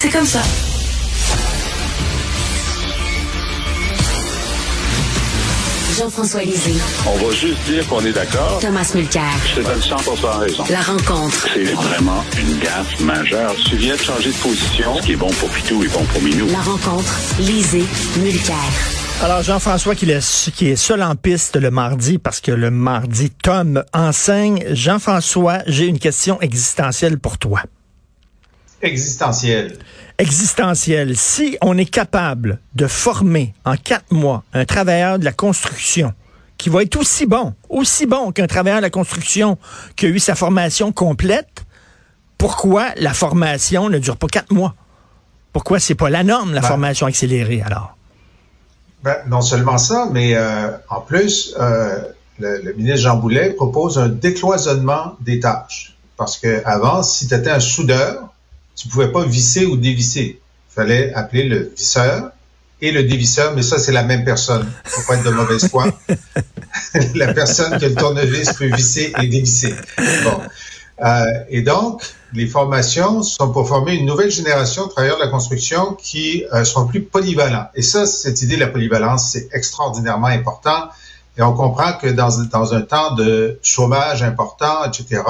C'est comme ça. Jean-François Lisée. On va juste dire qu'on est d'accord. Thomas Mulcair. Je te donne 100 raison. La rencontre. C'est vraiment une gaffe majeure. Tu viens de changer de position. Ce qui est bon pour Pitou est bon pour Minou. La rencontre. Lisée. Mulcair. Alors, Jean-François qui, est- qui est seul en piste le mardi parce que le mardi, Tom enseigne. Jean-François, j'ai une question existentielle pour toi. Existentielle. Existentielle. Si on est capable de former en quatre mois un travailleur de la construction qui va être aussi bon, aussi bon qu'un travailleur de la construction qui a eu sa formation complète, pourquoi la formation ne dure pas quatre mois? Pourquoi c'est pas la norme, la Ben. formation accélérée, alors? Ben, non seulement ça, mais euh, en plus, euh, le, le ministre Jean Boulet propose un décloisonnement des tâches. Parce que avant, si tu étais un soudeur, tu pouvais pas visser ou dévisser. Il fallait appeler le visseur et le dévisseur, mais ça, c'est la même personne. Faut pas être de mauvaise foi. la personne qui a le tournevis peut visser et dévisser. Bon. Euh, et donc, les formations sont pour former une nouvelle génération de travailleurs de la construction qui euh, sont plus polyvalents. Et ça, cette idée de la polyvalence, c'est extraordinairement important. Et on comprend que dans, dans un temps de chômage important, etc.,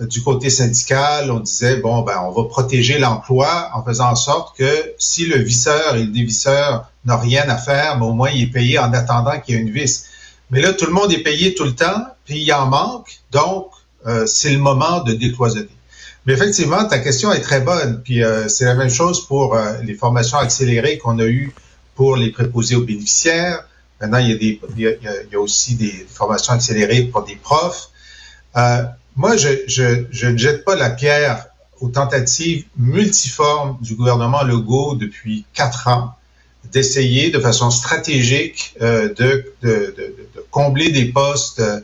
du côté syndical, on disait, bon, ben, on va protéger l'emploi en faisant en sorte que si le visseur et le dévisseur n'ont rien à faire, mais au moins il est payé en attendant qu'il y ait une vis. Mais là, tout le monde est payé tout le temps, puis il en manque, donc euh, c'est le moment de décloisonner. Mais effectivement, ta question est très bonne, puis euh, c'est la même chose pour euh, les formations accélérées qu'on a eues pour les préposés aux bénéficiaires. Maintenant, il y il y a, il y a aussi des formations accélérées pour des profs. Euh, moi, je, je, je ne jette pas la pierre aux tentatives multiformes du gouvernement Legault depuis quatre ans d'essayer de façon stratégique euh, de, de, de, de, combler des postes euh,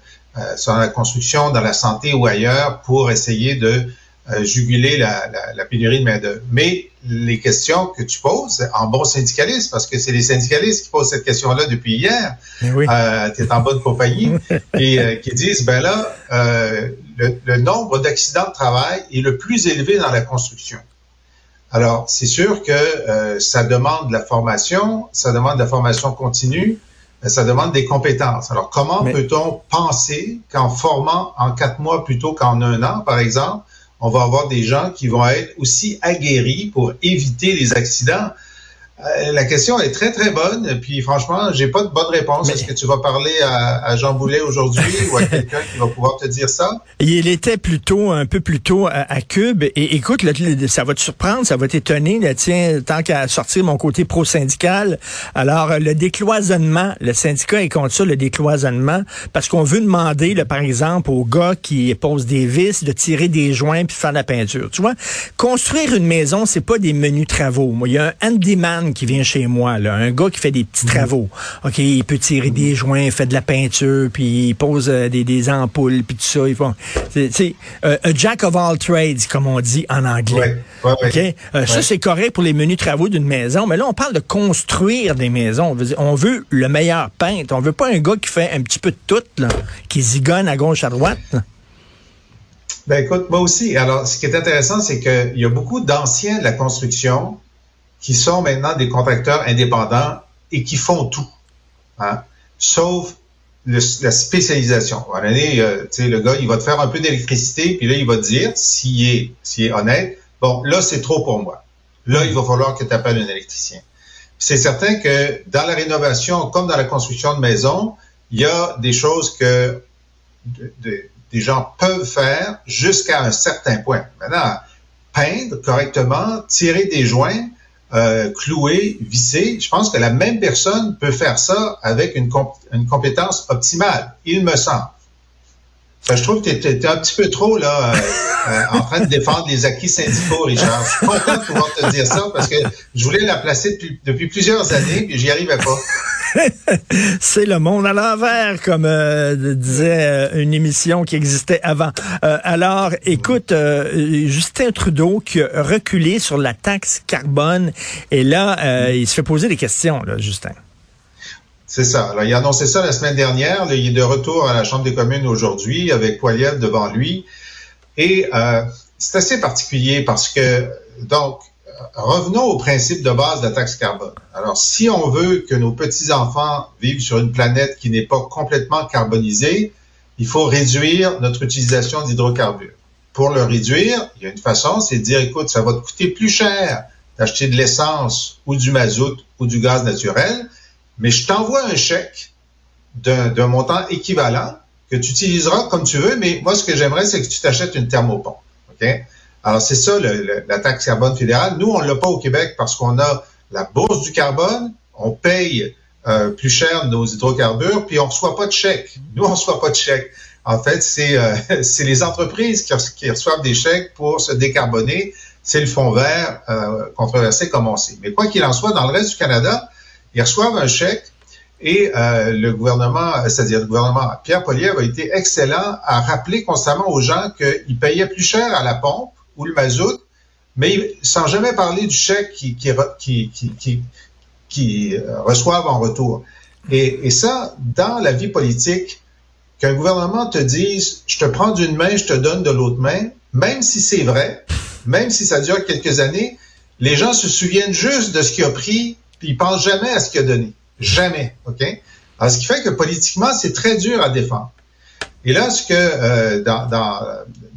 sur la construction, dans la santé ou ailleurs pour essayer de euh, juguler la, la, la, pénurie de main-d'œuvre. Mais les questions que tu poses en bon syndicaliste, parce que c'est les syndicalistes qui posent cette question-là depuis hier, oui. euh, tu es en bonne compagnie, et euh, qui disent, ben là, euh, le, le nombre d'accidents de travail est le plus élevé dans la construction. Alors, c'est sûr que euh, ça demande de la formation, ça demande de la formation continue, ça demande des compétences. Alors, comment Mais... peut-on penser qu'en formant en quatre mois plutôt qu'en un an, par exemple, on va avoir des gens qui vont être aussi aguerris pour éviter les accidents? Euh, la question est très, très bonne. Puis franchement, j'ai pas de bonne réponse. Mais... Est-ce que tu vas parler à, à Jean Boulet aujourd'hui ou à quelqu'un qui va pouvoir te dire ça? Il était plutôt, un peu plus tôt à, à Cube. Et écoute, là, ça va te surprendre, ça va t'étonner. Là, tiens, tant qu'à sortir mon côté pro-syndical. Alors, le décloisonnement, le syndicat est contre ça, le décloisonnement, parce qu'on veut demander, là, par exemple, aux gars qui posent des vis de tirer des joints puis faire de la peinture. Tu vois, construire une maison, c'est pas des menus travaux. Moi, il y a un handyman qui vient chez moi, là, un gars qui fait des petits travaux. OK, il peut tirer des joints, il fait de la peinture, puis il pose euh, des, des, ampoules, puis tout ça. Ils font, c'est euh, a jack of all trades, comme on dit en anglais. Ouais, ouais, OK, euh, ouais. ça c'est correct pour les menus travaux d'une maison, mais là on parle de construire des maisons. On veut, dire, on veut le meilleur peintre. On veut pas un gars qui fait un petit peu de tout, là, qui zigonne à gauche à droite. Là. Ben écoute, moi aussi. Alors, ce qui est intéressant, c'est qu'il y a beaucoup d'anciens de la construction qui sont maintenant des contracteurs indépendants et qui font tout, hein, sauf la spécialisation. À donné, euh, le gars, il va te faire un peu d'électricité, puis là, il va te dire, s'il est, s'il est honnête, bon, là, c'est trop pour moi. Là, il va falloir que tu appelles un électricien. C'est certain que dans la rénovation, comme dans la construction de maisons, il y a des choses que de, de, des gens peuvent faire jusqu'à un certain point. Maintenant, peindre correctement, tirer des joints, euh, clouer, visser, je pense que la même personne peut faire ça avec une, comp une compétence optimale, il me semble. Je trouve que tu es, un petit peu trop là euh, en train de défendre les acquis syndicaux, Richard. Je suis content de pouvoir te dire ça parce que je voulais la placer depuis, depuis plusieurs années et j'y arrivais pas. C'est le monde à l'envers, comme euh, disait euh, une émission qui existait avant. Euh, alors, écoute, Justin Trudeau qui a reculé sur la taxe carbone, et là, il se fait poser des questions, là, Justin. C'est ça. Alors, il a annoncé ça la semaine dernière. Il est de retour à la Chambre des communes aujourd'hui avec Poiliev devant lui. Et c'est assez particulier parce que, donc, revenons au principe de base de la taxe carbone. Alors, si on veut que nos petits-enfants vivent sur une planète qui n'est pas complètement carbonisée, il faut réduire notre utilisation d'hydrocarbures. Pour le réduire, il y a une façon, c'est de dire, écoute, ça va te coûter plus cher d'acheter de l'essence ou du mazout ou du gaz naturel, mais je t'envoie un chèque d'un montant équivalent que tu utiliseras comme tu veux, mais moi, ce que j'aimerais, c'est que tu t'achètes une thermopompe. OK? Alors, c'est ça, la taxe carbone fédérale. Nous, on ne l'a pas au Québec parce qu'on a la bourse du carbone, on paye euh, plus cher nos hydrocarbures, puis on ne reçoit pas de chèque. Nous, on ne reçoit pas de chèque. En fait, c'est euh, les entreprises qui, reçoivent des chèques pour se décarboner. C'est le fonds vert euh, controversé comme on sait. Mais quoi qu'il en soit, dans le reste du Canada, ils reçoivent un chèque et euh, le gouvernement, c'est-à-dire le gouvernement Pierre Poilievre a été excellent à rappeler constamment aux gens qu'ils payaient plus cher à la pompe ou le mazout, mais sans jamais parler du chèque qui, qui, qui, qui, euh, reçoivent en retour. Et, et, ça, dans la vie politique, qu'un gouvernement te dise, je te prends d'une main, je te donne de l'autre main, même si c'est vrai, même si ça dure quelques années, les gens se souviennent juste de ce qu'il a pris, puis ils pensent jamais à ce qu'il a donné. Jamais, OK? Alors, ce qui fait que politiquement, c'est très dur à défendre. Et là, ce que euh, dans, dans,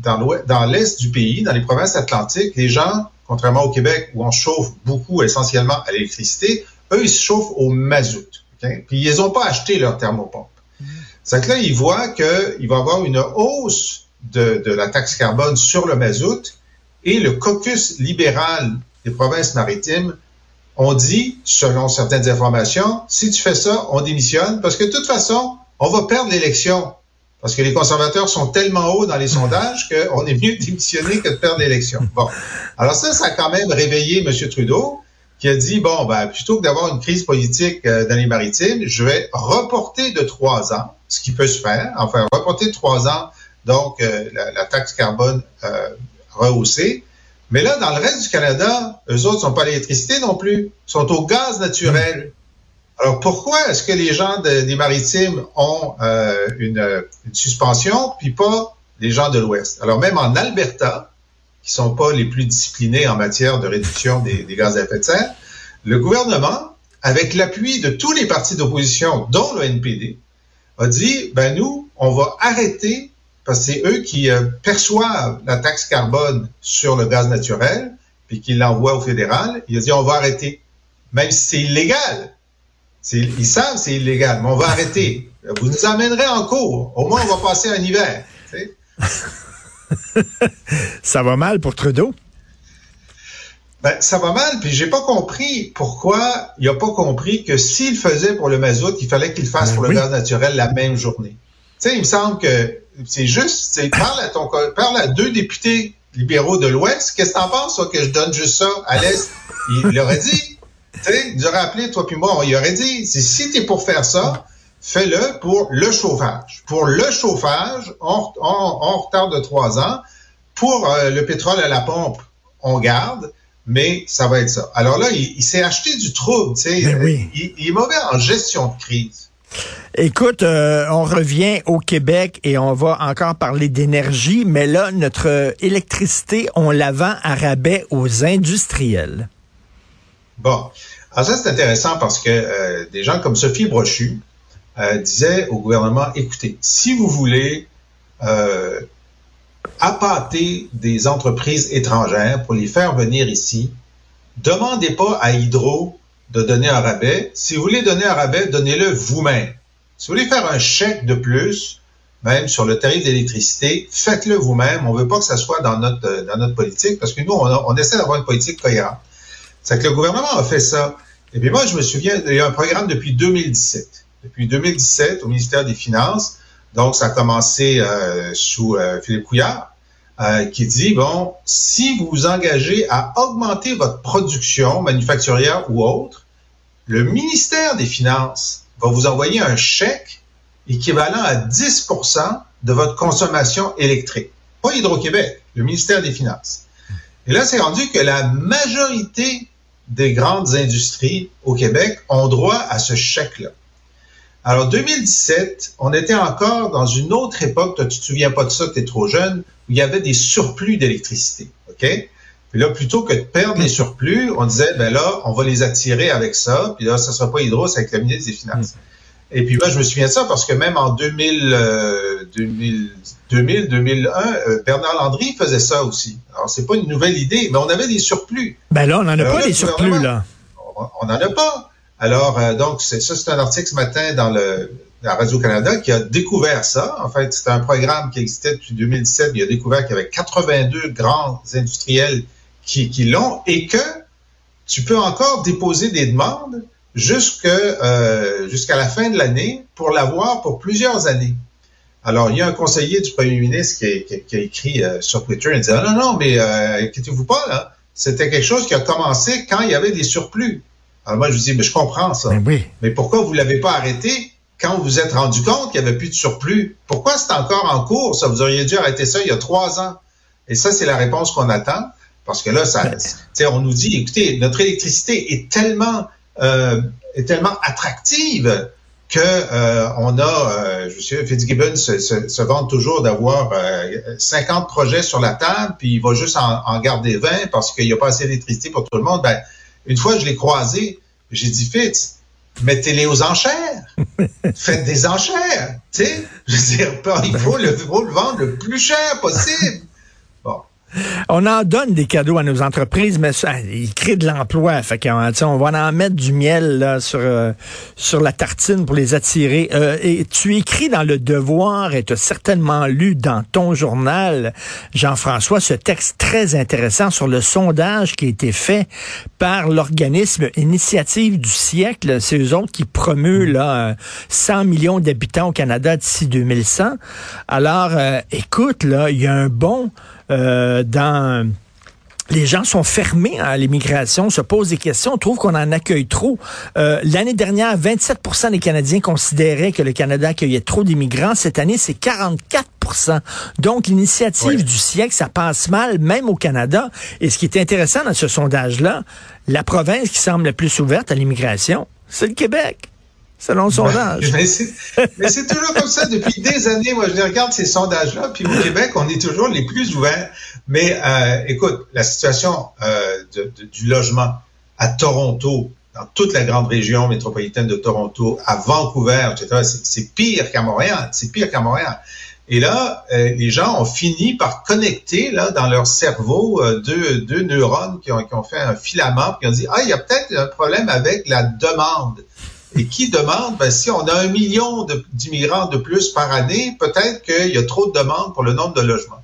dans l'est du pays, dans les provinces atlantiques, les gens, contrairement au Québec où on chauffe beaucoup essentiellement à l'électricité, eux, ils se chauffent au mazout. Okay? Puis ils n'ont pas acheté leur thermopompe. C'est que là, ils voient qu'il va y avoir une hausse de, de la taxe carbone sur le mazout et le caucus libéral des provinces maritimes on dit, selon certaines informations, si tu fais ça, on démissionne parce que de toute façon, on va perdre l'élection. Parce que les conservateurs sont tellement hauts dans les sondages qu'on est mieux de démissionner que de perdre l'élection. Bon. Alors ça, ça a quand même réveillé M. Trudeau, qui a dit, bon, ben, plutôt que d'avoir une crise politique euh, dans les maritimes, je vais reporter de trois ans, ce qui peut se faire, enfin, reporter de trois ans, donc, euh, la, taxe carbone euh, rehaussée, mais là, dans le reste du Canada, eux autres sont pas à l'électricité non plus, sont au gaz naturel. Alors pourquoi est-ce que les gens des maritimes ont euh, une, suspension, puis pas les gens de l'Ouest? Alors même en Alberta, qui sont pas les plus disciplinés en matière de réduction des, gaz à effet de serre, le gouvernement, avec l'appui de tous les partis d'opposition, dont le NPD, a dit, ben nous, on va arrêter parce que c'est eux qui euh, perçoivent la taxe carbone sur le gaz naturel, puis qui l'envoient au fédéral. Ils disent on va arrêter, même si c'est illégal. Ils savent c'est illégal, mais on va arrêter. Vous nous emmènerez en cours. Au moins, on va passer un hiver. ça va mal pour Trudeau? Ben, ça va mal, puis j'ai pas compris pourquoi il a pas compris que s'il faisait pour le mazout, il fallait qu'il fasse ben pour le gaz naturel la même journée. Tu sais, il me semble que c'est juste, parle à ton, parle à deux députés libéraux de l'Ouest. Qu'est-ce que t'en penses, toi, que je donne juste ça à l'Est? Il l'aurait dit. Tu sais, appelé, toi puis moi, il aurait dit, si t'es pour faire ça, fais-le pour le chauffage. Pour le chauffage, on, on, retarde de trois ans. Pour euh, le pétrole à la pompe, on garde, mais ça va être ça. Alors là, il, s'est acheté du trouble, tu sais. Ben il, il, est mauvais en gestion de crise. Écoute, euh, on revient au Québec et on va encore parler d'énergie, mais là, notre électricité, on la vend à rabais aux industriels. Bon, alors ça c'est intéressant parce que euh, des gens comme Sophie Brochu euh, disaient au gouvernement, écoutez, si vous voulez appâter des entreprises étrangères pour les faire venir ici, demandez pas à Hydro de donner un rabais. Si vous voulez donner un rabais, donnez-le vous-même. Si vous voulez faire un chèque de plus, même sur le tarif d'électricité, faites-le vous-même. On veut pas que ça soit dans notre euh, dans notre politique parce que nous, on, essaie d'avoir une politique cohérente. C'est que le gouvernement a fait ça. Et puis moi, je me souviens, il y a un programme depuis 2017. Depuis 2017, au ministère des Finances, donc ça a commencé euh, sous euh, Philippe Couillard, qui dit, bon, si vous vous engagez à augmenter votre production manufacturière ou autre, le ministère des Finances va vous envoyer un chèque équivalent à 10% de votre consommation électrique. Pas Hydro-Québec, le ministère des Finances. Et là, c'est rendu que la majorité des grandes industries au Québec ont droit à ce chèque-là. Alors, 2017, on était encore dans une autre époque, toi, tu te souviens pas de ça, tu es trop jeune, où il y avait des surplus d'électricité. OK? Puis là, plutôt que de perdre les surplus, on disait, ben là, on va les attirer avec ça, puis là, ça sera pas Hydro, c'est avec la ministre des Finances. Et puis moi, je me souviens de ça parce que même en 2000, 2000, 2000 2001, Bernard Landry faisait ça aussi. Alors, c'est pas une nouvelle idée, mais on avait des surplus. Ben là, on n'en a pas des surplus, là. On n'en a pas. Alors, euh, donc, c'est ça, c'est un article ce matin dans le la Radio-Canada qui a découvert ça. En fait, c'est un programme qui existait depuis 2017. Il a découvert qu'il y avait 82 grands industriels qui, qui l'ont et que tu peux encore déposer des demandes jusque, euh, jusqu'à la fin de l'année pour l'avoir pour plusieurs années. Alors, il y a un conseiller du premier ministre qui a, qui a, écrit euh, sur Twitter, il dit ah, non, non, mais euh, inquiétez-vous pas, là. C'était quelque chose qui a commencé quand il y avait des surplus. Alors moi, je lui dis, mais je comprends ça. Mais, oui. mais pourquoi vous l'avez pas arrêté quand vous vous êtes rendu compte qu'il n'y avait plus de surplus? Pourquoi c'est encore en cours? Ça, vous auriez dû arrêter ça il y a trois ans. Et ça, c'est la réponse qu'on attend. Parce que là, ça, on nous dit, écoutez, notre électricité est tellement, euh, est tellement attractive que euh, on a, euh, je sais, Fitzgibbon se, se, se vante toujours d'avoir euh, 50 projets sur la table, puis il va juste en, en garder 20 parce qu'il n'y a pas assez d'électricité pour tout le monde. Ben, une fois, je l'ai croisé, j'ai dit, Fitz, mettez-les aux enchères. Faites des enchères. Tu sais, je veux dire, il faut le, faut le vendre le plus cher possible. On en donne des cadeaux à nos entreprises, mais ça, ils créent de l'emploi. Fait qu'on on va en mettre du miel là, sur euh, sur la tartine pour les attirer. Euh, et tu écris dans le Devoir et tu as certainement lu dans ton journal, Jean-François, ce texte très intéressant sur le sondage qui a été fait par l'organisme Initiative du siècle. C'est eux autres qui promeuvent là 100 millions d'habitants au Canada d'ici 2100. Alors, euh, écoute, là, il y a un bon euh, dans les gens sont fermés à l'immigration, se posent des questions, trouvent qu'on en accueille trop. Euh, L'année dernière, 27% des Canadiens considéraient que le Canada accueillait trop d'immigrants. Cette année, c'est 44 donc, l'initiative du siècle, ça passe mal, même au Canada. Et ce qui est intéressant dans ce sondage-là, la province qui semble la plus ouverte à l'immigration, c'est le Québec selon le sondage. mais c'est toujours comme ça depuis des années. Moi, je regarde ces sondages-là, puis au Québec, on est toujours les plus ouverts. Mais euh, écoute, la situation euh, du logement à Toronto, dans toute la grande région métropolitaine de Toronto, à Vancouver, etc., c'est pire qu'à Montréal. C'est pire qu'à Montréal. Et là, euh, les gens ont fini par connecter là dans leur cerveau deux, deux neurones qui ont, qui ont fait un filament, puis ont dit ah il y a peut-être un problème avec la demande. Et qui demande, ben, si on a un million d'immigrants de, plus par année, peut-être qu'il y a trop de demandes pour le nombre de logements.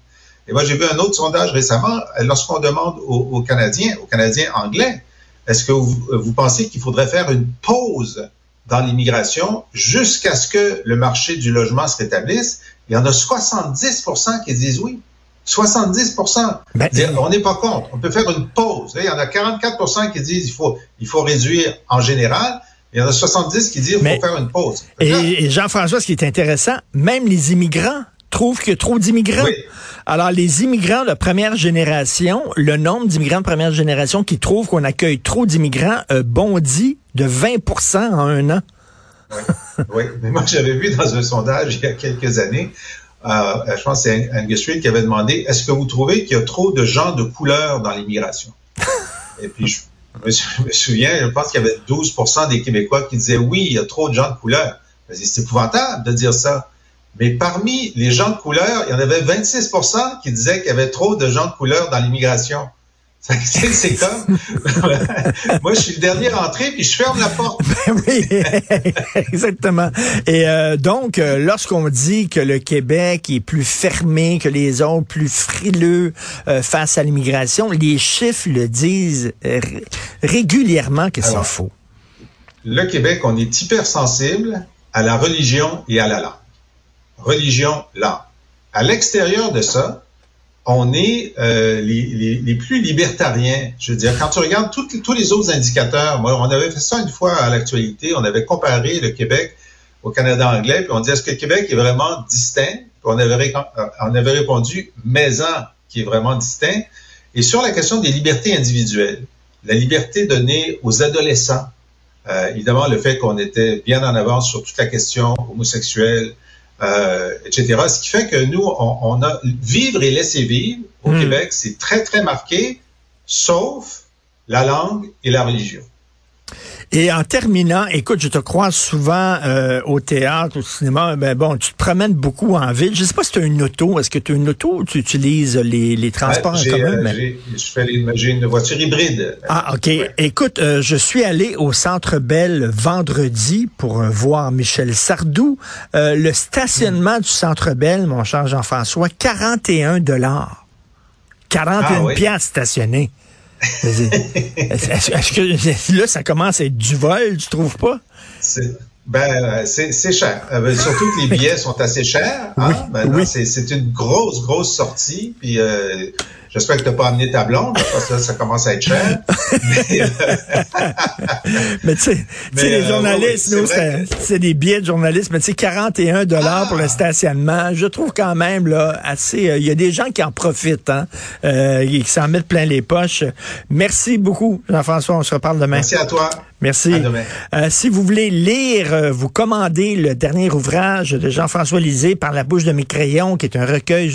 Et moi, j'ai vu un autre sondage récemment, lorsqu'on demande aux, Canadiens, aux Canadiens anglais, est-ce que vous, vous pensez qu'il faudrait faire une pause dans l'immigration jusqu'à ce que le marché du logement se rétablisse? Il y en a 70 qui disent oui. 70% ben, On n'est pas contre. On peut faire une pause. il y en a 44% qui disent il faut, il faut réduire en général. Il y en a 70 qui disent qu'il faut faire une pause. Et, Jean-François, ce qui est intéressant, même les immigrants trouvent qu'il y a trop d'immigrants. Alors, les immigrants de première génération, le nombre d'immigrants de première génération qui trouvent qu'on accueille trop d'immigrants euh, bondit de 20% en un an. Oui. oui, mais moi j'avais vu dans un sondage il y a quelques années, euh, je pense que c'est Angus Reid qui avait demandé, est-ce que vous trouvez qu'il y a trop de gens de couleur dans l'immigration? Et puis je, je me souviens, je pense qu'il y avait 12% des Québécois qui disaient oui, il y a trop de gens de couleur. C'est épouvantable de dire ça. Mais parmi les gens de couleur, il y en avait 26% qui disaient qu'il y avait trop de gens de couleur dans l'immigration. C'est comme, moi je suis le dernier rentré puis je ferme la porte. Ben oui, exactement. Et euh, donc, euh, lorsqu'on dit que le Québec est plus fermé que les autres, plus frileux euh, face à l'immigration, les chiffres le disent régulièrement que c'est faux. Le Québec, on est hypersensible à la religion et à la langue. Religion, langue. À l'extérieur de ça, on est euh, les, plus libertariens. Je veux dire, quand tu regardes tous les autres indicateurs, moi, on avait fait ça une fois à l'actualité, on avait comparé le Québec au Canada anglais, puis on dit est-ce que le Québec est vraiment distinct? On avait, on avait répondu maison qui est vraiment distinct. Et sur la question des libertés individuelles, la liberté donnée aux adolescents, euh, évidemment le fait qu'on était bien en avance sur toute la question homosexuelle, euh, etc. Ce qui fait que nous, on, a vivre et laisser vivre au hmm. Québec, c'est très, très marqué sauf la langue et la religion. Et en terminant, écoute, je te croise souvent euh, au théâtre, au cinéma. Ben bon, tu te promènes beaucoup en ville. Je sais pas si tu as une auto. Est-ce que tu as une auto ou tu utilises les, les transports en commun? Euh, j'ai une voiture hybride. Ah, OK. Écoute, euh, je suis allé au Centre Bell vendredi pour voir Michel Sardou. le stationnement du Centre Bell, mon cher Jean-François, 41 dollars. 41 ah, oui? piastres stationnés. Est-ce que là, ça commence à être du vol, tu trouves pas? Ben, c'est cher. Euh, surtout que les billets sont assez chers. Hein? Oui, C'est une grosse, grosse sortie. Puis euh, J'espère que tu n'as pas amené ta blonde, parce que ça commence à être cher. mais, tu sais, les euh, journalistes, nous, c'est des billets de journalistes, mais tu sais, 41 dollars pour le ah! stationnement, je trouve quand même là assez. Euh, il y a des gens qui en profitent, hein, euh, qui s'en mettent plein les poches. Merci beaucoup, Jean-François. On se reparle demain. Merci à toi. Merci. À demain. si vous voulez lire, vous commandez le dernier ouvrage de Jean-François Lisée par la bouche de mes crayons, qui est un recueil